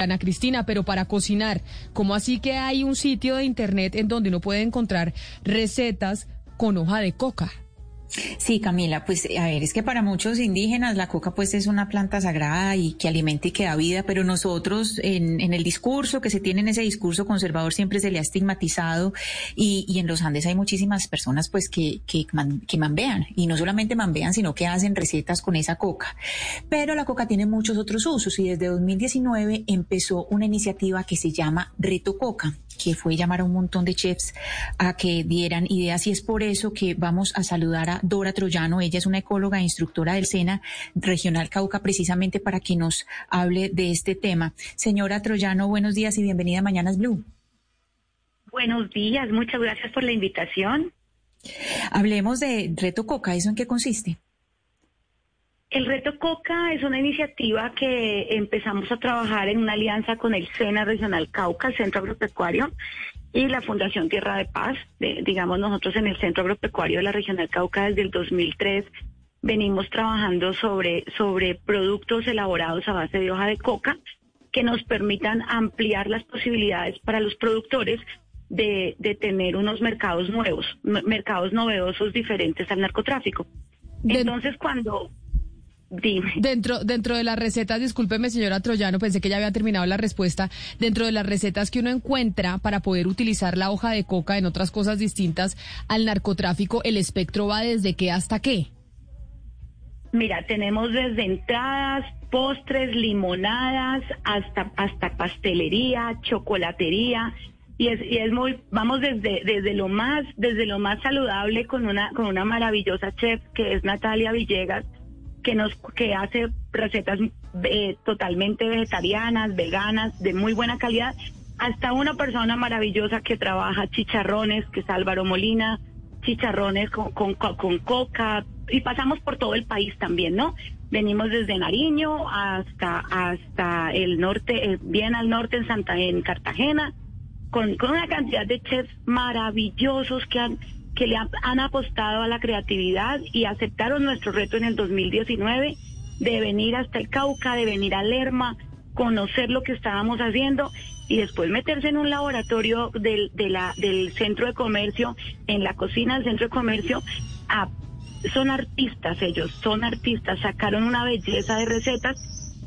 Ana Cristina, pero para cocinar, ¿cómo así que hay un sitio de internet en donde uno puede encontrar recetas con hoja de coca? Sí, Camila, pues a ver, es que para muchos indígenas la coca pues es una planta sagrada y que alimenta y que da vida, pero nosotros en, el discurso que se tiene en ese discurso conservador siempre se le ha estigmatizado y, y en los Andes hay muchísimas personas pues que, que, man, que mambean y no solamente mambean sino que hacen recetas con esa coca. Pero la coca tiene muchos otros usos y desde 2019 empezó una iniciativa que se llama Reto Coca que fue llamar a un montón de chefs a que dieran ideas y es por eso que vamos a saludar a Dora Troyano. Ella es una ecóloga e instructora del SENA Regional Cauca precisamente para que nos hable de este tema. Señora Troyano, buenos días y bienvenida a Mañanas Blue. Buenos días, muchas gracias por la invitación. Hablemos de Reto Coca, ¿eso en qué consiste? El Reto Coca es una iniciativa que empezamos a trabajar en una alianza con el SENA Regional Cauca, el Centro Agropecuario, y la Fundación Tierra de Paz. De, digamos, nosotros en el Centro Agropecuario de la Regional Cauca desde el 2003 venimos trabajando sobre, sobre productos elaborados a base de hoja de coca que nos permitan ampliar las posibilidades para los productores de, de tener unos mercados nuevos, mercados novedosos diferentes al narcotráfico. Entonces, cuando Dime. Dentro, dentro de las recetas, discúlpeme señora Troyano, pensé que ya había terminado la respuesta. Dentro de las recetas que uno encuentra para poder utilizar la hoja de coca en otras cosas distintas al narcotráfico, ¿el espectro va desde qué hasta qué? Mira, tenemos desde entradas, postres, limonadas, hasta, hasta pastelería, chocolatería. Y es, y es muy, vamos desde, desde lo más, desde lo más saludable con una, con una maravillosa chef que es Natalia Villegas, que nos que hace recetas eh, totalmente vegetarianas, veganas, de muy buena calidad, hasta una persona maravillosa que trabaja chicharrones, que es Álvaro Molina, chicharrones con, con, con coca, y pasamos por todo el país también, ¿no? Venimos desde Nariño hasta hasta el norte, eh, bien al norte en Santa en Cartagena, con, con una cantidad de chefs maravillosos que han que le han, apostado a la creatividad y aceptaron nuestro reto en el 2019 de venir hasta el Cauca, de venir a Lerma, conocer lo que estábamos haciendo y después meterse en un laboratorio del, del centro de comercio, en la cocina del centro de comercio. son artistas ellos, son artistas, sacaron una belleza de recetas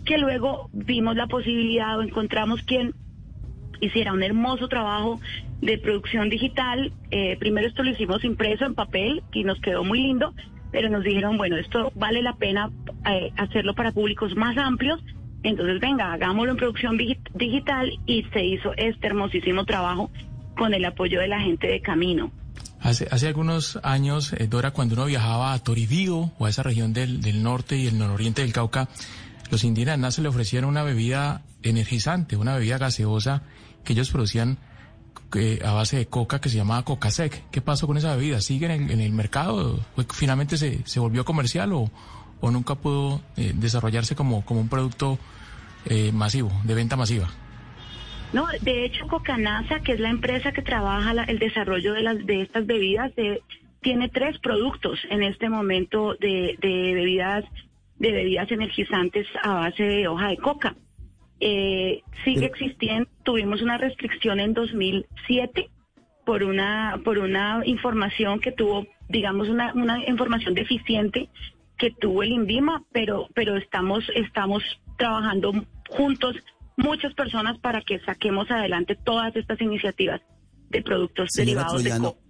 que luego vimos la posibilidad o encontramos quien hiciera un hermoso trabajo de producción digital. Eh, primero esto lo hicimos impreso en papel y nos quedó muy lindo, pero nos dijeron, bueno, esto vale la pena eh, hacerlo para públicos más amplios. Entonces, venga, hagámoslo en producción digital y se hizo este hermosísimo trabajo con el apoyo de la gente de Camino. Hace, hace algunos años, eh, Dora, cuando uno viajaba a Toribío o a esa región del, del norte y el nororiente del Cauca, los indígenas se le ofrecieron una bebida energizante, una bebida gaseosa que ellos producían eh, a base de coca que se llamaba Coca Sec. ¿Qué pasó con esa bebida? ¿Sigue en el, en el mercado? ¿Finalmente se, se, volvió comercial o, o nunca pudo eh, desarrollarse como, como un producto eh, masivo, de venta masiva? No, de hecho Cocanasa, que es la empresa que trabaja la, el desarrollo de, las, de estas bebidas, de, tiene tres productos en este momento de, de bebidas de bebidas energizantes a base de hoja de coca eh, sigue existiendo. Tuvimos una restricción en 2007 por una por una información que tuvo, digamos, una, una información deficiente que tuvo el INVIMA, pero pero estamos estamos trabajando juntos muchas personas para que saquemos adelante todas estas iniciativas de productos derivados de coca.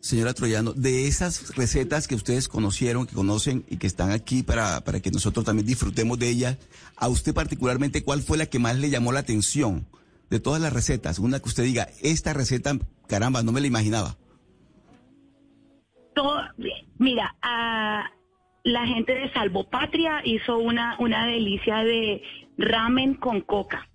Señora Troyano, de esas recetas que ustedes conocieron, que conocen y que están aquí para, para que nosotros también disfrutemos de ellas, a usted particularmente, ¿cuál fue la que más le llamó la atención de todas las recetas? Una que usted diga, esta receta, caramba, no me la imaginaba. Mira, la gente de Salvo Patria hizo una, una delicia de ramen con coca.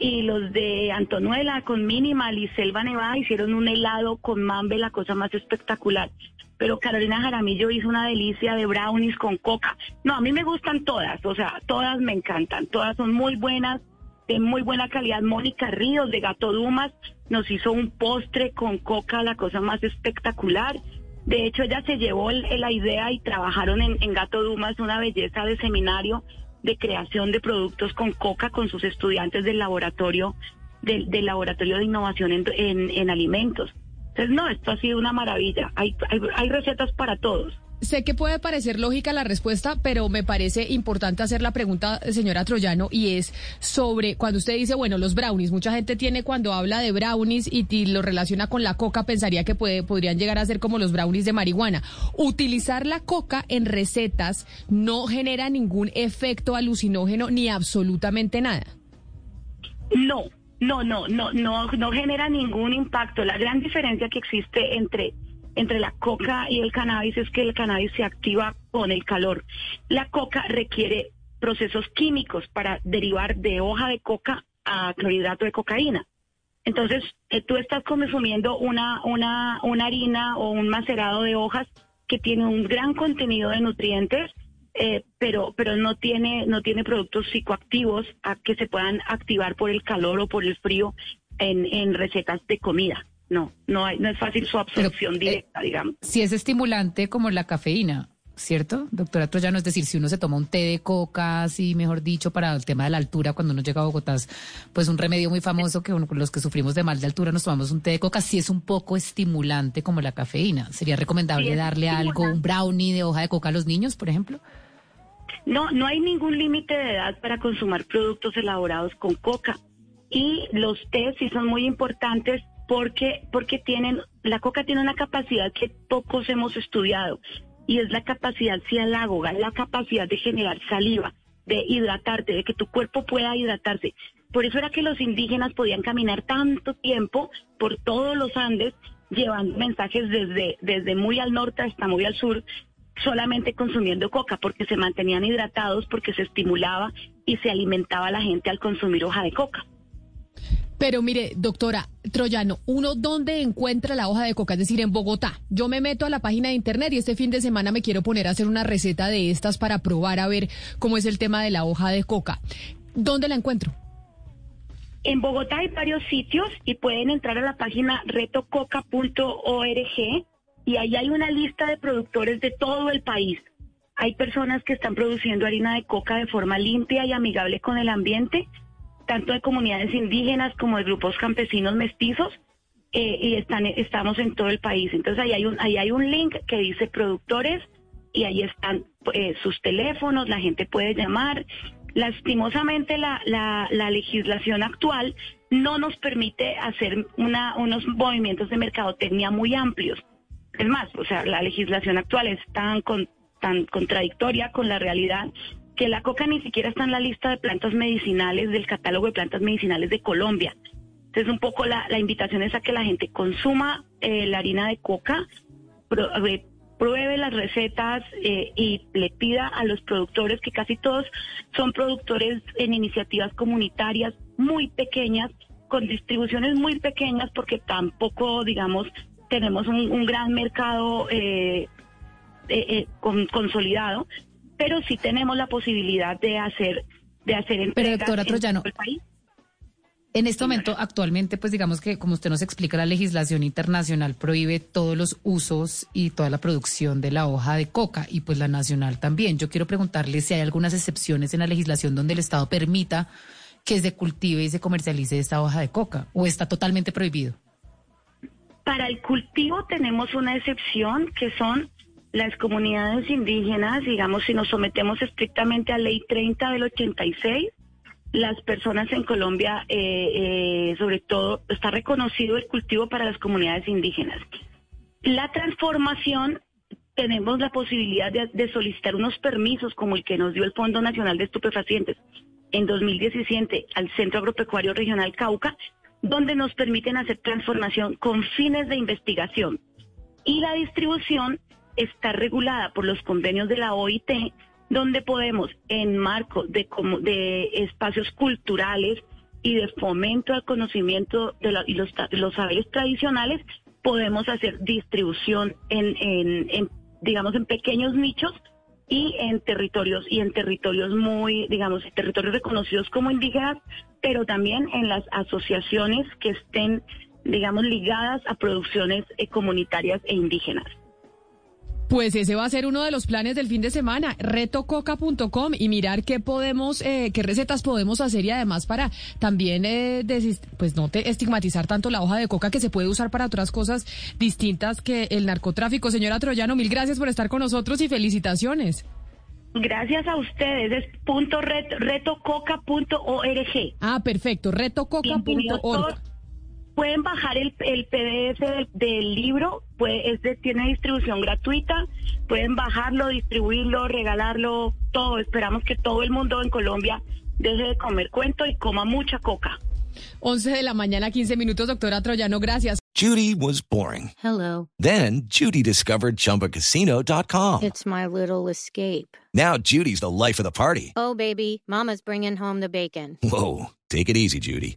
Y los de Antonuela con Minimal y Selva Nevada hicieron un helado con mambe, la cosa más espectacular. Pero Carolina Jaramillo hizo una delicia de brownies con coca. No, a mí me gustan todas, o sea, todas me encantan, todas son muy buenas, de muy buena calidad. Mónica Ríos de Gato Dumas nos hizo un postre con coca, la cosa más espectacular. De hecho, ella se llevó la idea y trabajaron en, en Gato Dumas una belleza de seminario de creación de productos con coca con sus estudiantes del laboratorio del, laboratorio de innovación en, en, alimentos. Entonces, no, esto ha sido una maravilla. Hay, hay, hay recetas para todos. Sé que puede parecer lógica la respuesta, pero me parece importante hacer la pregunta, señora Troyano, y es sobre cuando usted dice, bueno, los brownies. Mucha gente tiene cuando habla de brownies y, lo relaciona con la coca, pensaría que puede, podrían llegar a ser como los brownies de marihuana. Utilizar la coca en recetas no genera ningún efecto alucinógeno ni absolutamente nada. No, no, no, no, no, no genera ningún impacto. La gran diferencia que existe entre entre la coca y el cannabis es que el cannabis se activa con el calor. La coca requiere procesos químicos para derivar de hoja de coca a clorhidrato de cocaína. Entonces, eh, tú estás consumiendo una, una, una harina o un macerado de hojas que tiene un gran contenido de nutrientes, eh, pero, pero no tiene, no tiene productos psicoactivos a que se puedan activar por el calor o por el frío en, en recetas de comida no, no, hay, no es fácil su absorción eh, directa, digamos. Si es estimulante como la cafeína, ¿cierto, doctora Troyano? Es decir, si uno se toma un té de coca, así mejor dicho, para el tema de la altura, cuando uno llega a Bogotá, pues un remedio muy famoso que los que sufrimos de mal de altura nos tomamos un té de coca, si es un poco estimulante como la cafeína. ¿Sería recomendable darle algo, un brownie de hoja de coca a los niños, por ejemplo? No, no hay ningún límite de edad para consumir productos elaborados con coca. Y los tés sí son muy importantes porque, porque tienen, la coca tiene una capacidad que pocos hemos estudiado y es la capacidad cialágoga, la capacidad de generar saliva, de hidratarte, de que tu cuerpo pueda hidratarse. Por eso era que los indígenas podían caminar tanto tiempo por todos los Andes llevando mensajes desde, desde muy al norte hasta muy al sur, solamente consumiendo coca, porque se mantenían hidratados, porque se estimulaba y se alimentaba la gente al consumir hoja de coca. Pero mire, doctora Troyano, ¿uno dónde encuentra la hoja de coca? Es decir, en Bogotá. Yo me meto a la página de internet y este fin de semana me quiero poner a hacer una receta de estas para probar a ver cómo es el tema de la hoja de coca. ¿Dónde la encuentro? En Bogotá hay varios sitios y pueden entrar a la página retococa.org y ahí hay una lista de productores de todo el país. Hay personas que están produciendo harina de coca de forma limpia y amigable con el ambiente tanto de comunidades indígenas como de grupos campesinos mestizos, eh, y están, estamos en todo el país. Entonces ahí hay un, ahí hay un link que dice productores y ahí están eh, sus teléfonos, la gente puede llamar. Lastimosamente la, la, la legislación actual no nos permite hacer unos movimientos de mercadotecnia muy amplios. Es más, o sea, la legislación actual es tan, con, tan contradictoria con la realidad que la coca ni siquiera está en la lista de plantas medicinales del catálogo de plantas medicinales de Colombia. Entonces, un poco la, invitación es a que la gente consuma eh, la harina de coca, eh, pruebe las recetas eh, y le pida a los productores, que casi todos son productores en iniciativas comunitarias muy pequeñas, con distribuciones muy pequeñas, porque tampoco, digamos, tenemos un, gran mercado consolidado pero sí tenemos la posibilidad de hacer de hacer pero doctora Troyano, el país. En este momento, actualmente, pues digamos que, como usted nos explica, la legislación internacional prohíbe todos los usos y toda la producción de la hoja de coca y pues la nacional también. Yo quiero preguntarle si hay algunas excepciones en la legislación donde el Estado permita que se cultive y se comercialice esta hoja de coca o está totalmente prohibido. Para el cultivo tenemos una excepción que son las comunidades indígenas, digamos, si nos sometemos estrictamente a ley 30 del 86, las personas en Colombia, eh, eh, sobre todo, está reconocido el cultivo para las comunidades indígenas. La transformación, tenemos la posibilidad de, solicitar unos permisos como el que nos dio el Fondo Nacional de Estupefacientes en 2017 al Centro Agropecuario Regional Cauca, donde nos permiten hacer transformación con fines de investigación. Y la distribución está regulada por los convenios de la OIT, donde podemos, en marco de, de espacios culturales, y de fomento al conocimiento de y los, los saberes tradicionales, podemos hacer distribución en, en, digamos, en pequeños nichos y en territorios y en territorios muy, digamos, territorios reconocidos como indígenas, pero también en las asociaciones que estén, digamos, ligadas a producciones eh, comunitarias e indígenas. Pues ese va a ser uno de los planes del fin de semana, retococa.com y mirar qué podemos, eh, qué recetas podemos hacer y además para también, eh, pues no te estigmatizar tanto la hoja de coca que se puede usar para otras cosas distintas que el narcotráfico. Señora Troyano, mil gracias por estar con nosotros y felicitaciones. Gracias a ustedes, es punto ret- retococa.org. Ah, perfecto, retococa.org. Pueden bajar el, el PDF del, del libro, pues es de- tiene distribución gratuita, pueden bajarlo, distribuirlo, regalarlo, todo. Esperamos que todo el mundo en Colombia deje de comer cuento y coma mucha coca. 11 de la mañana, 15 minutos, doctora Troyano, gracias. Judy was boring. Hello. Then Judy discovered ChumbaCasino.com. It's my little escape. Now Judy's the life of the party. Oh, baby, Mama's bringing home the bacon. Whoa, take it easy, Judy.